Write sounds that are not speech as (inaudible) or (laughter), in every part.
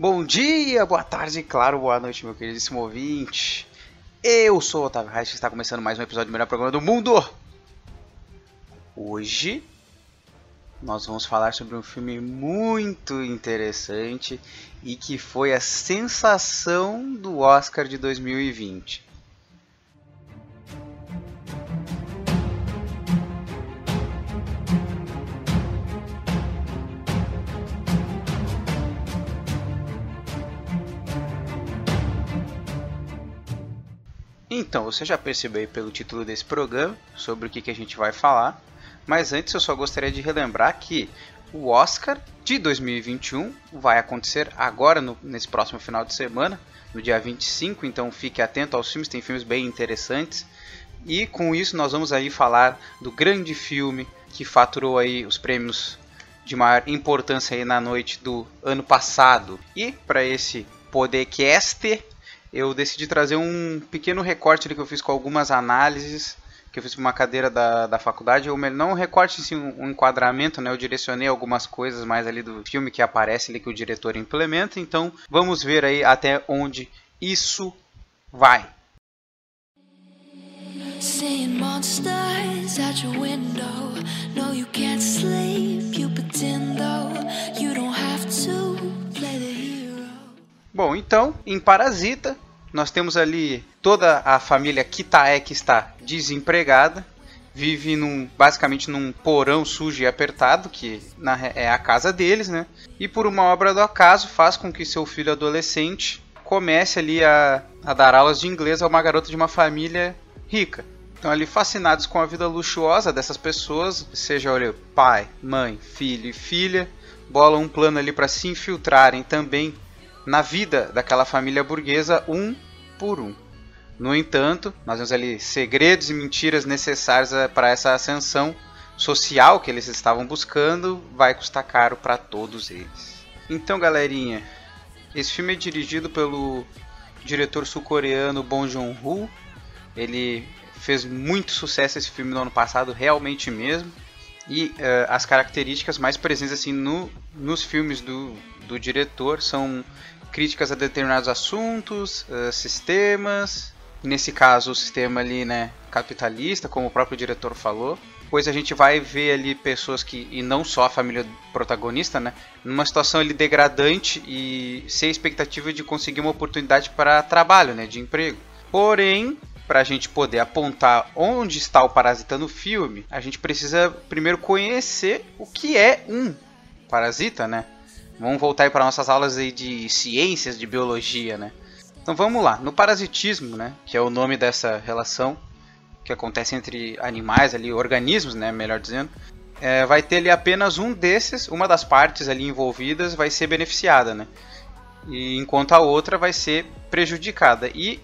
Bom dia, boa tarde, claro, boa noite, meu queridíssimo ouvinte. Eu sou o Otávio Reis, está começando mais um episódio do melhor programa do mundo. Hoje nós vamos falar sobre um filme muito interessante e que foi a sensação do Oscar de 2020. Então, você já percebeu pelo título desse programa sobre o que, que a gente vai falar, mas antes eu só gostaria de relembrar que o Oscar de 2021 vai acontecer agora, no, nesse próximo final de semana, no dia 25, então fique atento aos filmes, tem filmes bem interessantes. E com isso nós vamos aí falar do grande filme que faturou aí os prêmios de maior importância aí na noite do ano passado. E para esse podcast eu decidi trazer um pequeno recorte que eu fiz com algumas análises que eu fiz para uma cadeira da, da faculdade, ou não um recorte, sim, um enquadramento, né? Eu direcionei algumas coisas mais ali do filme que aparece ali que o diretor implementa, então vamos ver aí até onde isso vai. Seeing monsters out your window. No, you can't sleep, you pretend though. Bom, então, em Parasita, nós temos ali toda a família Kitae que está desempregada, vive num, basicamente num porão sujo e apertado, que na, é a casa deles, né? E por uma obra do acaso faz com que seu filho adolescente comece ali a, a dar aulas de inglês a uma garota de uma família rica. Então ali fascinados com a vida luxuosa dessas pessoas, seja olha, pai, mãe, filho e filha, bolam um plano ali para se infiltrarem também na vida daquela família burguesa um por um. No entanto, nós temos ali segredos e mentiras necessários eh, para essa ascensão social que eles estavam buscando, vai custar caro para todos eles. Então, galerinha, esse filme é dirigido pelo diretor sul-coreano Bong Joon-ho. Ele fez muito sucesso esse filme no ano passado, realmente mesmo. E uh, as características mais presentes assim no, nos filmes do, do diretor são críticas a determinados assuntos, uh, sistemas, nesse caso o sistema ali, né, capitalista, como o próprio diretor falou. Pois a gente vai ver ali pessoas que, e não só a família protagonista, né, numa situação ali degradante e sem expectativa de conseguir uma oportunidade para trabalho, né, de emprego. Porém, para a gente poder apontar onde está o parasita no filme, a gente precisa primeiro conhecer o que é um parasita, né? Vamos voltar para nossas aulas de ciências, de biologia, né? Então vamos lá. No parasitismo, né, que é o nome dessa relação que acontece entre animais ali, organismos, né, melhor dizendo, é, vai ter ali apenas um desses, uma das partes ali envolvidas vai ser beneficiada, né? E enquanto a outra vai ser prejudicada. E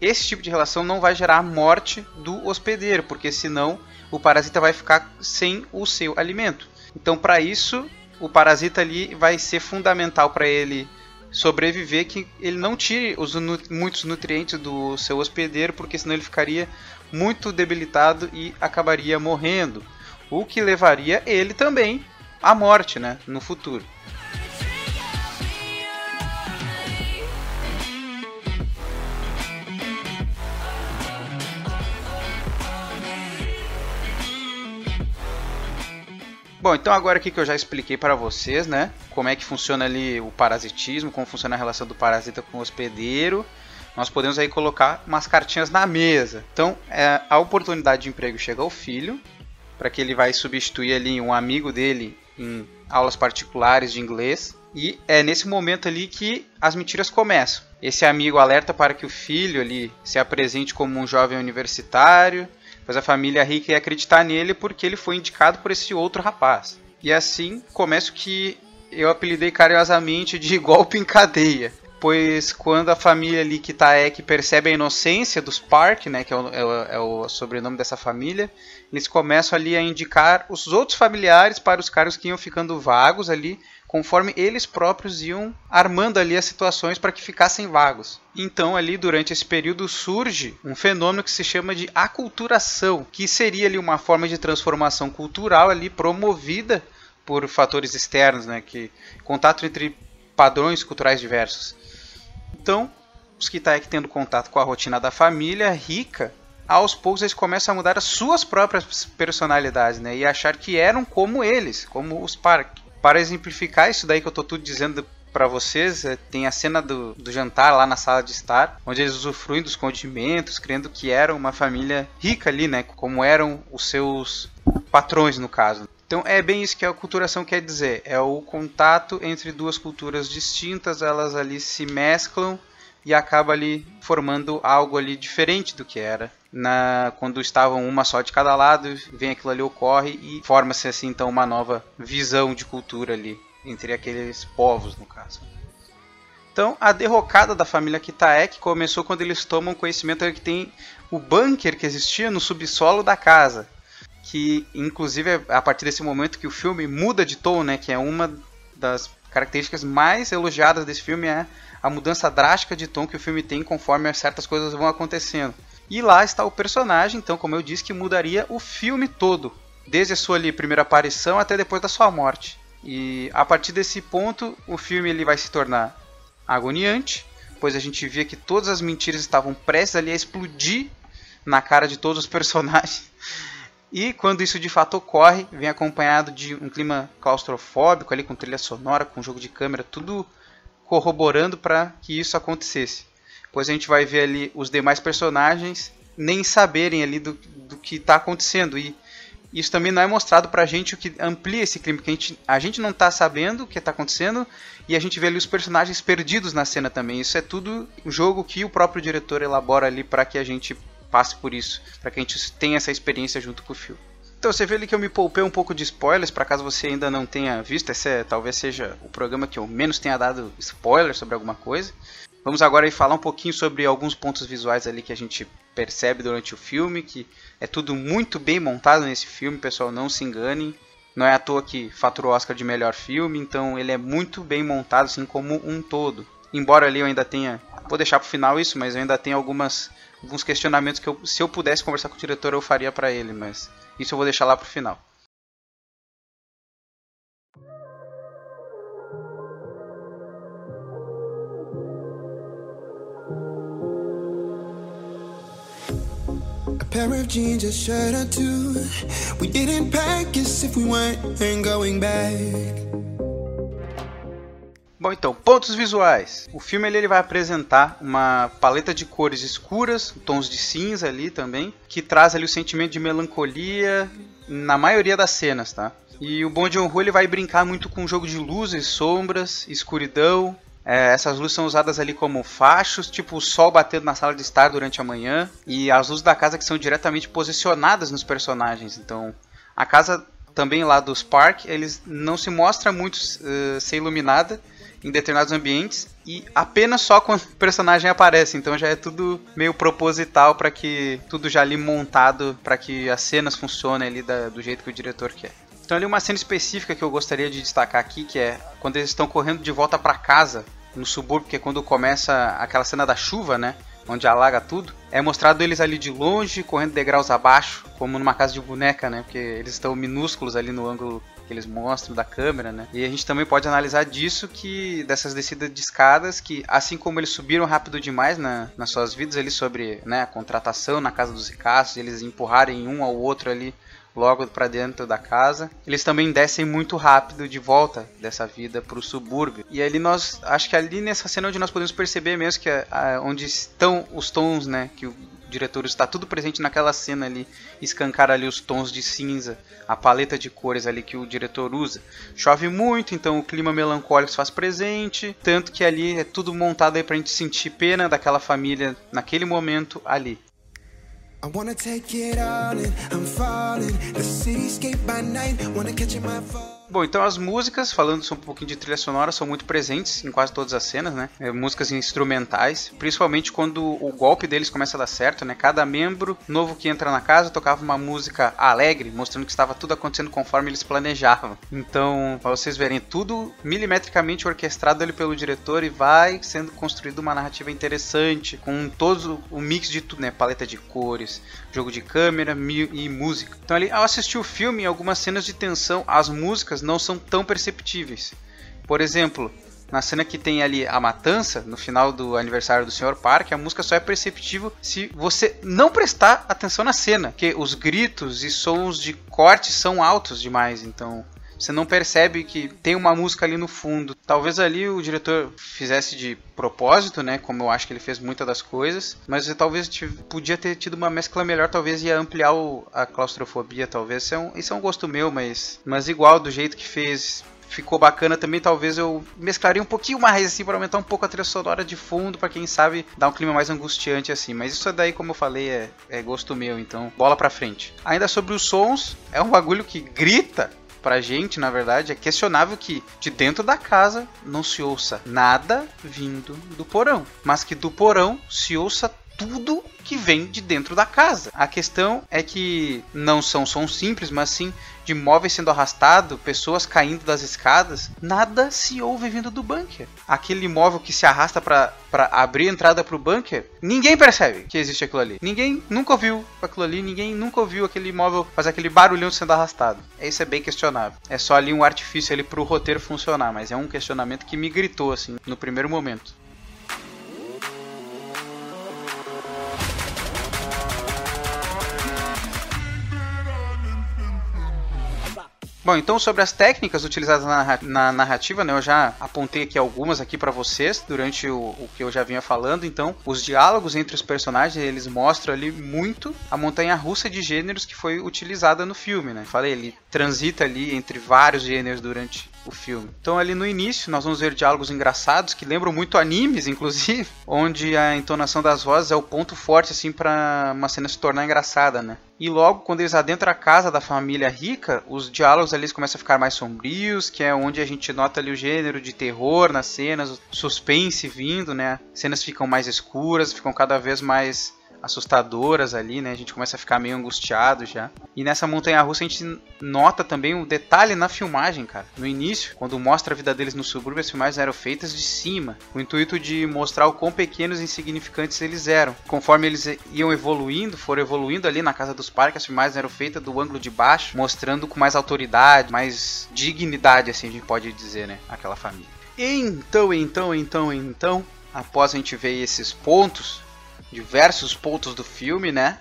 esse tipo de relação não vai gerar a morte do hospedeiro, porque senão o parasita vai ficar sem o seu alimento. Então, para isso, o parasita ali vai ser fundamental para ele sobreviver que ele não tire os nu muitos nutrientes do seu hospedeiro, porque senão ele ficaria muito debilitado e acabaria morrendo, o que levaria ele também à morte, né, no futuro. Bom, então agora aqui que eu já expliquei para vocês, né, como é que funciona ali o parasitismo, como funciona a relação do parasita com o hospedeiro, nós podemos aí colocar umas cartinhas na mesa. Então, é, a oportunidade de emprego chega ao filho, para que ele vai substituir ali um amigo dele em aulas particulares de inglês. E é nesse momento ali que as mentiras começam. Esse amigo alerta para que o filho ali se apresente como um jovem universitário, pois a família rica ia acreditar nele porque ele foi indicado por esse outro rapaz. E assim começo que eu apelidei carinhosamente de (laughs) golpe em cadeia. Pois quando a família ali Kitaek percebe a inocência dos Park, né, que é o, é, o, é o sobrenome dessa família, eles começam ali a indicar os outros familiares para os cargos que iam ficando vagos ali conforme eles próprios iam armando ali as situações para que ficassem vagos. Então, ali durante esse período surge um fenômeno que se chama de aculturação, que seria ali uma forma de transformação cultural ali promovida por fatores externos, né, que contato entre padrões culturais diversos. Então, os Kitaek tendo contato com a rotina da família rica, aos poucos eles começam a mudar as suas próprias personalidades, né? E achar que eram como eles, como os Park. Para exemplificar isso daí que eu tô tudo dizendo para vocês, é, tem a cena do, do, jantar lá na sala de estar, onde eles usufruem dos condimentos, crendo que eram uma família rica ali, né? Como eram os seus patrões, no caso. Então é bem isso que a aculturação quer dizer, é o contato entre duas culturas distintas, elas ali se mesclam e acaba ali formando algo ali diferente do que era. Na, quando estavam uma só de cada lado, vem aquilo ali ocorre e forma-se assim então uma nova visão de cultura ali entre aqueles povos no caso. Então, a derrocada da família Kitaek começou quando eles tomam conhecimento que tem o bunker que existia no subsolo da casa que inclusive é a partir desse momento que o filme muda de tom, né? Que é uma das características mais elogiadas desse filme é a mudança drástica de tom que o filme tem conforme certas coisas vão acontecendo. E lá está o personagem, então, como eu disse, que mudaria o filme todo, desde a sua ali, primeira aparição até depois da sua morte. E a partir desse ponto, o filme ele vai se tornar agoniante, pois a gente via que todas as mentiras estavam prestes ali a explodir na cara de todos os (laughs) personagens. E quando isso de fato ocorre, vem acompanhado de um clima claustrofóbico ali com trilha sonora, com jogo de câmera, tudo corroborando para que isso acontecesse. Pois a gente vai ver ali os demais personagens nem saberem ali do, do que está acontecendo e isso também não é mostrado pra gente o que amplia esse clima, porque a gente, a gente não tá sabendo o que tá acontecendo e a gente vê ali os personagens perdidos na cena também. Isso é tudo um jogo que o próprio diretor elabora ali para que a gente passe por isso, para que a gente tenha essa experiência junto com o filme. Então você vê ali que eu me poupei um pouco de spoilers, para caso você ainda não tenha visto, esse é, talvez seja o programa que eu menos tenha dado spoilers sobre alguma coisa. Vamos agora aí falar um pouquinho sobre alguns pontos visuais ali que a gente percebe durante o filme, que é tudo muito bem montado nesse filme, pessoal, não se enganem. Não é à toa que faturou o Oscar de melhor filme, então ele é muito bem montado assim como um todo. Embora ali eu ainda tenha, vou deixar pro final isso, mas eu ainda tenho algumas alguns questionamentos que eu, se eu pudesse conversar com o diretor eu faria para ele, mas isso eu vou deixar lá pro final. Pair of jeans, a shirt or two. We didn't pack if we weren't going back. Bom, então, pontos visuais. O filme ele, ele vai apresentar uma paleta de cores escuras, tons de cinza ali também, que traz ali o sentimento de melancolia na maioria das cenas, tá? E o Bong Joon-ho ele vai brincar muito com o jogo de luzes, sombras, escuridão. É, essas luzes são usadas ali como fachos, tipo o sol batendo na sala de estar durante a manhã, e as luzes da casa que são diretamente posicionadas nos personagens. Então, a casa também lá dos Park, eles não se mostra muito uh, ser iluminada, em determinados ambientes e apenas só quando o personagem aparece. Então já é tudo meio proposital para que tudo já ali montado para que as cenas funcionem ali da, do jeito que o diretor quer. Então ali uma cena específica que eu gostaria de destacar aqui, que é quando eles estão correndo de volta para casa no subúrbio, que é quando começa aquela cena da chuva, né? Onde alaga tudo. É mostrado eles ali de longe, correndo degraus abaixo, como numa casa de boneca, né? Porque eles estão minúsculos ali no ângulo que eles mostram da câmera, né? E a gente também pode analisar disso que dessas descidas de escadas que assim como eles subiram rápido demais na, nas suas vidas ali sobre né, a contratação na casa dos ricaços, eles empurrarem um ao outro ali logo para dentro da casa. Eles também descem muito rápido de volta dessa vida para o subúrbio. E ali nós, acho que ali nessa cena onde nós podemos perceber mesmo que é, onde estão os tons, né, que o diretor está tudo presente naquela cena ali, escancar ali os tons de cinza, a paleta de cores ali que o diretor usa. Chove muito, então o clima melancólico se faz presente, tanto que ali é tudo montado aí pra gente sentir pena daquela família naquele momento ali. I wanna take it all in, I'm falling, the cityscape by night, wanna catch my phone. Bom, então as músicas, falando um pouquinho de trilha sonora, são muito presentes em quase todas as cenas, né? É, músicas instrumentais, principalmente quando o golpe deles começa a dar certo, né? Cada membro novo que entra na casa tocava uma música alegre, mostrando que estava tudo acontecendo conforme eles planejavam. Então, para vocês verem, tudo milimetricamente orquestrado ali pelo diretor e vai sendo construído uma narrativa interessante, com todo o mix de tudo, né? Paleta de cores, jogo de câmera e música. Então ali, ao assistir o filme, algumas cenas de tensão, as músicas não são tão perceptíveis. Por exemplo, Na cena que tem ali a matança, no final do aniversário do Sr. Park, a música só é perceptível se você não prestar atenção na cena, porque os gritos e sons de corte são altos demais, então você não percebe que tem uma música ali no fundo. Talvez ali o diretor fizesse de propósito, né? Como eu acho que ele fez muitas das coisas, mas talvez podia ter tido uma mescla melhor, talvez ia ampliar o, a claustrofobia, talvez. Isso é, um, isso é um gosto meu, mas, mas igual do jeito que fez ficou bacana também. Talvez eu mesclaria um pouquinho mais assim para aumentar um pouco a trilha sonora de fundo, para quem sabe dar um clima mais angustiante assim. Mas isso daí, como eu falei, é, é gosto meu, então bola pra frente. Ainda sobre os sons, é um bagulho que grita pra gente, na verdade, é questionável que de dentro da casa não se ouça nada vindo do porão, mas que do porão se ouça tudo que vem de dentro da casa. A questão é que não são sons simples, mas sim de móveis sendo arrastado, pessoas caindo das escadas. Nada se ouve vindo do bunker. Aquele móvel que se arrasta para abrir a entrada para o bunker, ninguém percebe que existe aquilo ali. Ninguém nunca ouviu aquilo ali, ninguém nunca ouviu aquele móvel fazer aquele barulhão sendo arrastado. Isso é bem questionável. É só ali um artifício ali pro roteiro funcionar, mas é um questionamento que me gritou assim no primeiro momento. Bom, então sobre as técnicas utilizadas na narrativa, né, eu já apontei aqui algumas aqui para vocês durante o, o, que eu já vinha falando. Então, os diálogos entre os personagens eles mostram ali muito a montanha-russa de gêneros que foi utilizada no filme, né? Falei, ele transita ali entre vários gêneros durante o filme. Então ali no início nós vamos ver diálogos engraçados que lembram muito animes, inclusive, (laughs) onde a entonação das vozes é o ponto forte assim para uma cena se tornar engraçada, né? E logo quando eles adentram a casa da família rica, os diálogos ali começam a ficar mais sombrios, que é onde a gente nota ali o gênero de terror nas cenas, suspense vindo, né? Cenas ficam mais escuras, ficam cada vez mais assustadoras ali, né? A gente começa a ficar meio angustiado já. E nessa montanha russa a gente nota também um detalhe na filmagem, cara. No início, quando mostra a vida deles no subúrbio, as filmagens eram feitas de cima, com o intuito de mostrar o quão pequenos e insignificantes eles eram. Conforme eles iam evoluindo, foram evoluindo ali na casa dos parques, as filmagens eram feitas do ângulo de baixo, mostrando com mais autoridade, mais dignidade, assim a gente pode dizer, né? Aquela família. Então, então, então, então, após a gente ver esses pontos, diversos pontos do filme, né?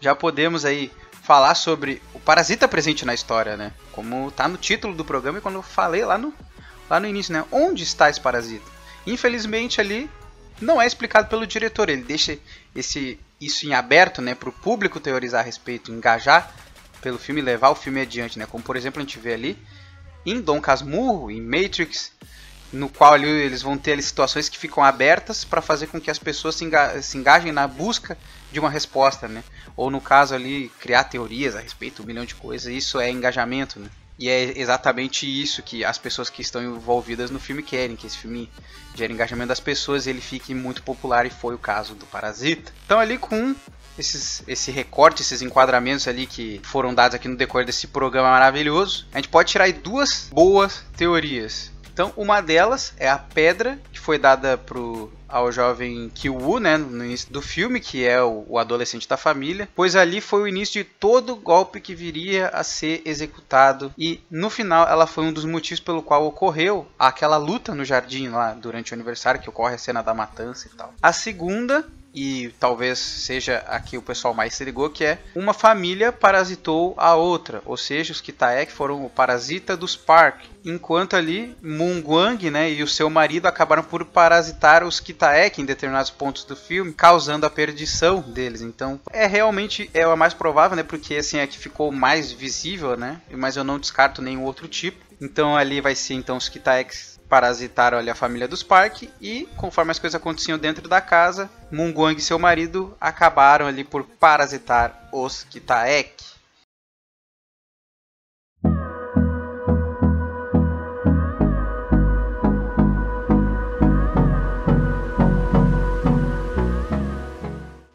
Já podemos aí falar sobre o parasita presente na história, né? Como tá no título do programa e quando eu falei lá no, lá no início, né? Onde está esse parasita? Infelizmente ali não é explicado pelo diretor, ele deixa esse isso em aberto, né, para o público teorizar a respeito, engajar pelo filme, levar o filme adiante, né? Como por exemplo a gente vê ali em Dom Casmurro, em Matrix, no qual ali, eles vão ter ali, situações que ficam abertas para fazer com que as pessoas se, enga se, engajem na busca de uma resposta, né? Ou no caso ali, criar teorias a respeito de um milhão de coisas, isso é engajamento, né? E é exatamente isso que as pessoas que estão envolvidas no filme querem, que esse filme gere engajamento das pessoas e ele fique muito popular, e foi o caso do Parasita. Então ali com esses, esse recorte, esses enquadramentos ali que foram dados aqui no decorrer desse programa maravilhoso, a gente pode tirar duas boas teorias. Então, uma delas é a pedra que foi dada pro ao jovem Kiwoo, né, no início do filme, que é o, o, adolescente da família, pois ali foi o início de todo golpe que viria a ser executado e no final ela foi um dos motivos pelo qual ocorreu aquela luta no jardim lá durante o aniversário que ocorre a cena da matança e tal. A segunda e talvez seja aqui o pessoal mais se ligou, que é uma família parasitou a outra, ou seja, os Kitaek foram o parasita dos Park, enquanto ali Mungwang né, e o seu marido acabaram por parasitar os Kitaek em determinados pontos do filme, causando a perdição deles. Então, é realmente é a mais provável, né, porque assim é que ficou mais visível, né, mas eu não descarto nenhum outro tipo. Então ali vai ser então os Kitaeks parasitaram ali a família dos Park e, conforme as coisas aconteciam dentro da casa, Munguang e seu marido acabaram ali por parasitar os Kitaek.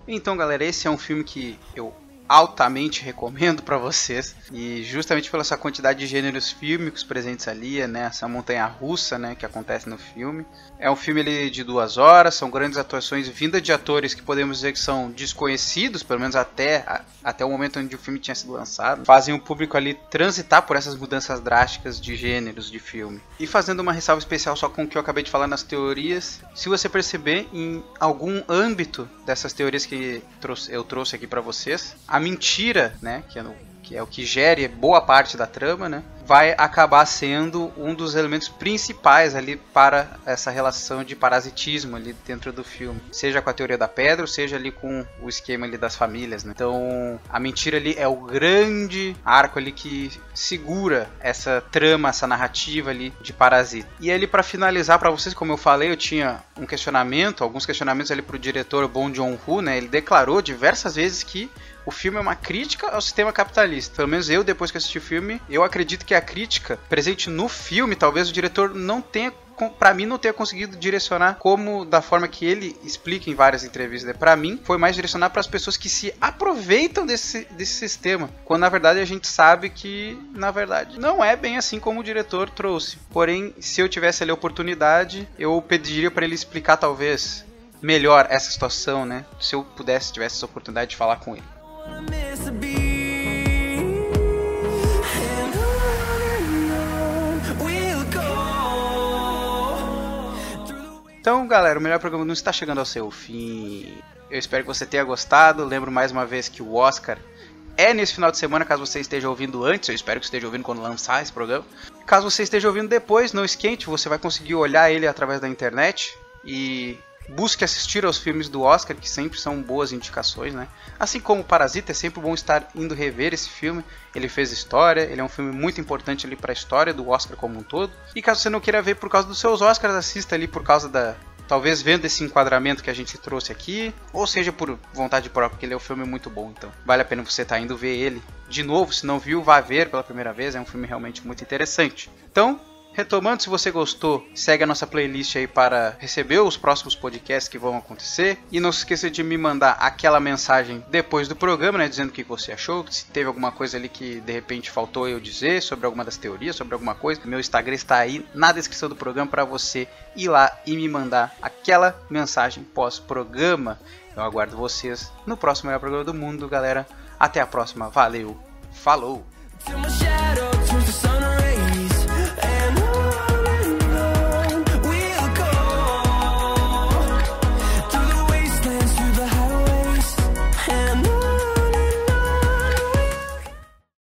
Então, galera, esse é um filme que eu altamente recomendo para vocês. E justamente pela sua quantidade de gêneros fílmicos presentes ali, né? Essa montanha russa, né? Que acontece no filme. É um filme ali, de duas horas, são grandes atuações vinda de atores que podemos dizer que são desconhecidos, pelo menos até, a, até o momento onde o filme tinha sido lançado. Fazem o público ali transitar por essas mudanças drásticas de gêneros de filme. E fazendo uma ressalva especial só com o que eu acabei de falar nas teorias, se você perceber em algum âmbito dessas teorias que eu trouxe aqui para vocês, a mentira, né, que é no que é o que gere boa parte da trama, né? Vai acabar sendo um dos elementos principais ali para essa relação de parasitismo ali dentro do filme. Seja com a teoria da pedra, seja ali com o esquema ali das famílias, né? Então, a mentira ali é o grande arco ali que segura essa trama, essa narrativa ali de Parasita. E ali para finalizar para vocês, como eu falei, eu tinha um questionamento, alguns questionamentos ali pro diretor Bong Joon-ho, né? Ele declarou diversas vezes que o filme é uma crítica ao sistema capitalista. Pelo menos eu, depois que assisti o filme, eu acredito que a crítica presente no filme, talvez o diretor não tenha para mim não tenha conseguido direcionar como da forma que ele explica em várias entrevistas. Para mim foi mais direcionar para as pessoas que se aproveitam desse, desse sistema, quando na verdade a gente sabe que na verdade não é bem assim como o diretor trouxe. Porém, se eu tivesse ali a oportunidade, eu pediria para ele explicar talvez melhor essa situação, né? Se eu pudesse tivesse essa oportunidade de falar com ele. Então, galera, o melhor programa não está chegando ao seu fim. Eu espero que você tenha gostado. Lembro mais uma vez que o Oscar é nesse final de semana, caso você esteja ouvindo antes. Eu espero que esteja ouvindo quando lançar esse programa. Caso você esteja ouvindo depois, não esquente, você vai conseguir olhar ele através da internet e busque assistir aos filmes do Oscar, que sempre são boas indicações, né? Assim como Parasita, é sempre bom estar indo rever esse filme. Ele fez história, ele é um filme muito importante ali para a história do Oscar como um todo. E caso você não queira ver por causa dos seus Oscars, assista ali por causa da talvez vendo esse enquadramento que a gente trouxe aqui, ou seja por vontade própria, porque ele é um filme muito bom, então vale a pena você estar tá indo ver ele de novo, se não viu, vá ver pela primeira vez, é um filme realmente muito interessante. Então, Retomando, se você gostou, segue a nossa playlist aí para receber os próximos podcasts que vão acontecer. E não se esqueça de me mandar aquela mensagem depois do programa, né? Dizendo o que você achou, se teve alguma coisa ali que de repente faltou eu dizer sobre alguma das teorias, sobre alguma coisa. Meu Instagram está aí na descrição do programa para você ir lá e me mandar aquela mensagem pós-programa. Eu aguardo vocês no próximo melhor programa do mundo, galera. Até a próxima. Valeu. Falou.